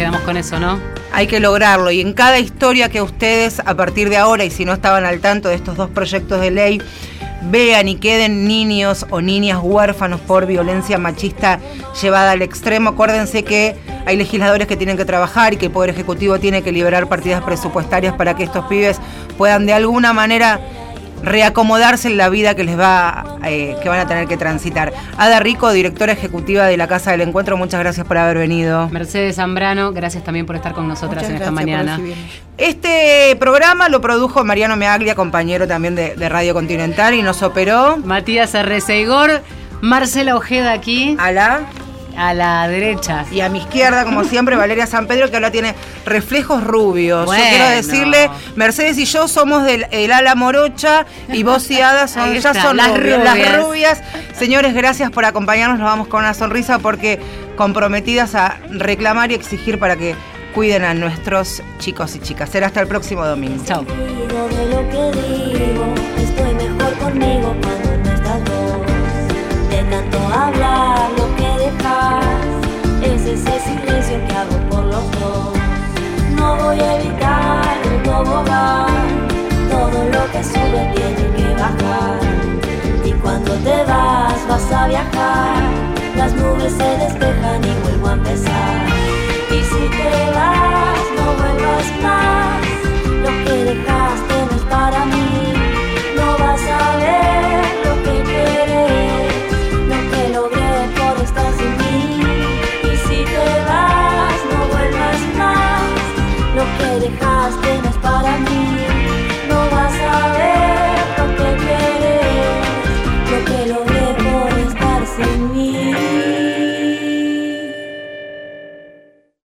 Quedamos con eso, ¿no? Hay que lograrlo y en cada historia que ustedes a partir de ahora, y si no estaban al tanto de estos dos proyectos de ley, vean y queden niños o niñas huérfanos por violencia machista llevada al extremo. Acuérdense que hay legisladores que tienen que trabajar y que el Poder Ejecutivo tiene que liberar partidas presupuestarias para que estos pibes puedan de alguna manera reacomodarse en la vida que les va, eh, que van a tener que transitar. Ada Rico, directora ejecutiva de la Casa del Encuentro, muchas gracias por haber venido. Mercedes Zambrano, gracias también por estar con nosotras en esta mañana. Este programa lo produjo Mariano Meaglia, compañero también de, Radio Continental, y nos operó Matías Arreceigor, Marcela Ojeda aquí. A la a la derecha. Y a mi izquierda, como <laughs> siempre, Valeria San Pedro, que ahora tiene reflejos rubios. Yo quiero decirle, Mercedes y yo somos del ala morocha y vos y Ada <laughs> son, ya son las rubias. las rubias. Señores, gracias por acompañarnos. Nos vamos con una sonrisa porque comprometidas a reclamar y exigir para que cuiden a nuestros chicos y chicas. Será hasta el próximo domingo. Chao. Estoy mejor conmigo cuando no estás De tanto hablar es ese silencio que hago por los dos. No voy a evitar el tobogán, todo lo que sube tiene que bajar. Y cuando te vas, vas a viajar, las nubes se despejan y vuelvo a empezar. Y si te vas, no vuelvas más, lo que dejaste no es para mí,